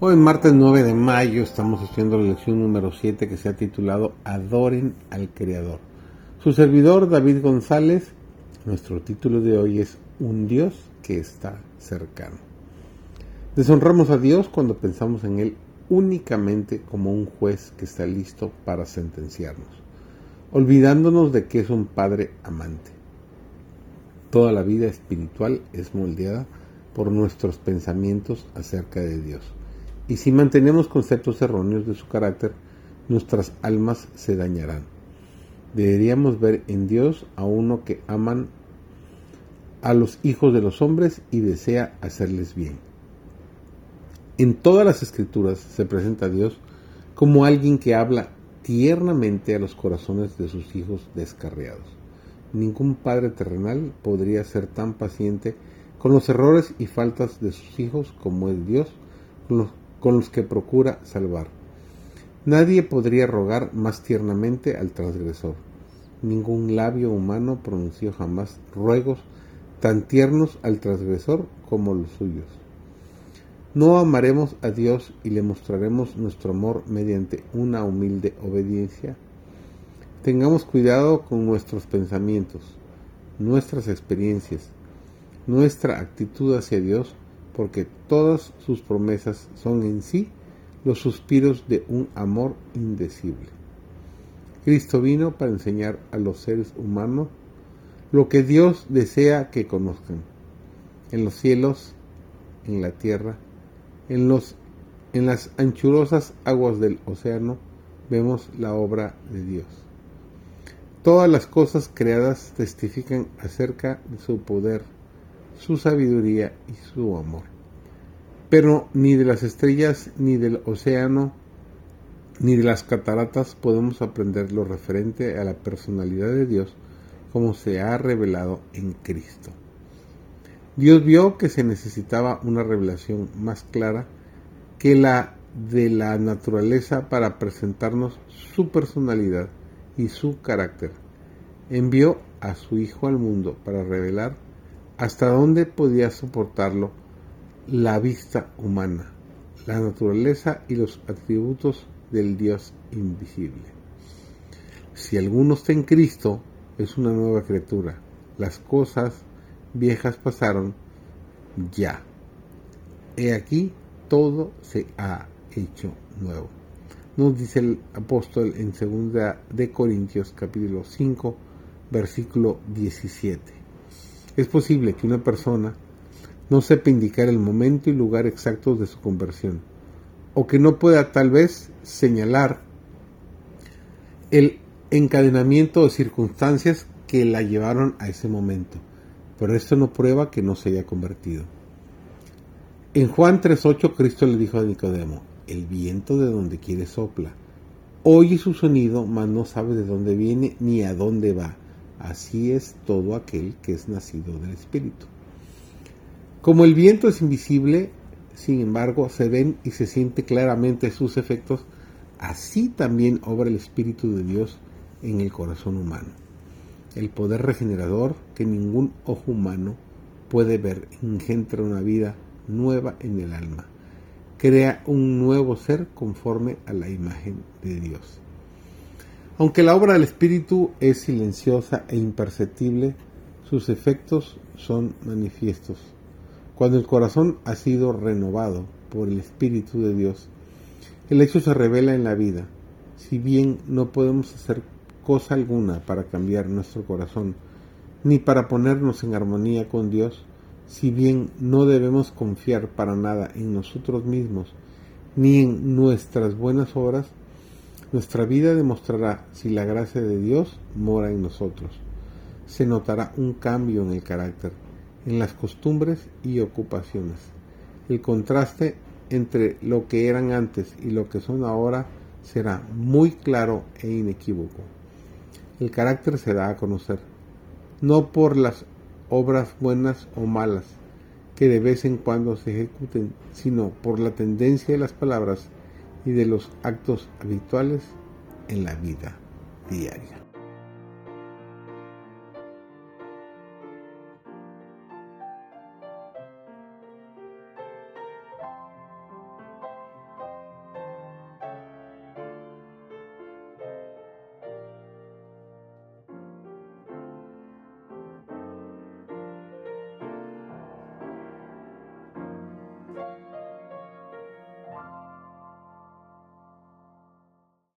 Hoy, martes 9 de mayo, estamos haciendo la lección número 7 que se ha titulado Adoren al Creador. Su servidor, David González, nuestro título de hoy es Un Dios que está cercano. Deshonramos a Dios cuando pensamos en Él únicamente como un juez que está listo para sentenciarnos, olvidándonos de que es un Padre amante. Toda la vida espiritual es moldeada por nuestros pensamientos acerca de Dios y si mantenemos conceptos erróneos de su carácter, nuestras almas se dañarán. Deberíamos ver en Dios a uno que aman a los hijos de los hombres y desea hacerles bien. En todas las escrituras se presenta a Dios como alguien que habla tiernamente a los corazones de sus hijos descarriados. Ningún padre terrenal podría ser tan paciente con los errores y faltas de sus hijos como es Dios con los que procura salvar. Nadie podría rogar más tiernamente al transgresor. Ningún labio humano pronunció jamás ruegos tan tiernos al transgresor como los suyos. No amaremos a Dios y le mostraremos nuestro amor mediante una humilde obediencia. Tengamos cuidado con nuestros pensamientos, nuestras experiencias, nuestra actitud hacia Dios porque todas sus promesas son en sí los suspiros de un amor indecible. Cristo vino para enseñar a los seres humanos lo que Dios desea que conozcan. En los cielos, en la tierra, en, los, en las anchurosas aguas del océano, vemos la obra de Dios. Todas las cosas creadas testifican acerca de su poder su sabiduría y su amor. Pero ni de las estrellas, ni del océano, ni de las cataratas podemos aprender lo referente a la personalidad de Dios como se ha revelado en Cristo. Dios vio que se necesitaba una revelación más clara que la de la naturaleza para presentarnos su personalidad y su carácter. Envió a su Hijo al mundo para revelar hasta dónde podía soportarlo la vista humana, la naturaleza y los atributos del Dios invisible. Si alguno está en Cristo, es una nueva criatura. Las cosas viejas pasaron ya. He aquí, todo se ha hecho nuevo. Nos dice el apóstol en 2 de Corintios capítulo 5, versículo 17. Es posible que una persona no sepa indicar el momento y lugar exactos de su conversión, o que no pueda tal vez señalar el encadenamiento de circunstancias que la llevaron a ese momento, pero esto no prueba que no se haya convertido. En Juan 3.8 Cristo le dijo a Nicodemo, el viento de donde quiere sopla, oye su sonido, mas no sabe de dónde viene ni a dónde va Así es todo aquel que es nacido del Espíritu. Como el viento es invisible, sin embargo, se ven y se siente claramente sus efectos, así también obra el Espíritu de Dios en el corazón humano. El poder regenerador que ningún ojo humano puede ver engendra una vida nueva en el alma. Crea un nuevo ser conforme a la imagen de Dios. Aunque la obra del Espíritu es silenciosa e imperceptible, sus efectos son manifiestos. Cuando el corazón ha sido renovado por el Espíritu de Dios, el hecho se revela en la vida. Si bien no podemos hacer cosa alguna para cambiar nuestro corazón, ni para ponernos en armonía con Dios, si bien no debemos confiar para nada en nosotros mismos, ni en nuestras buenas obras, nuestra vida demostrará si la gracia de Dios mora en nosotros. Se notará un cambio en el carácter, en las costumbres y ocupaciones. El contraste entre lo que eran antes y lo que son ahora será muy claro e inequívoco. El carácter se da a conocer, no por las obras buenas o malas que de vez en cuando se ejecuten, sino por la tendencia de las palabras y de los actos habituales en la vida diaria.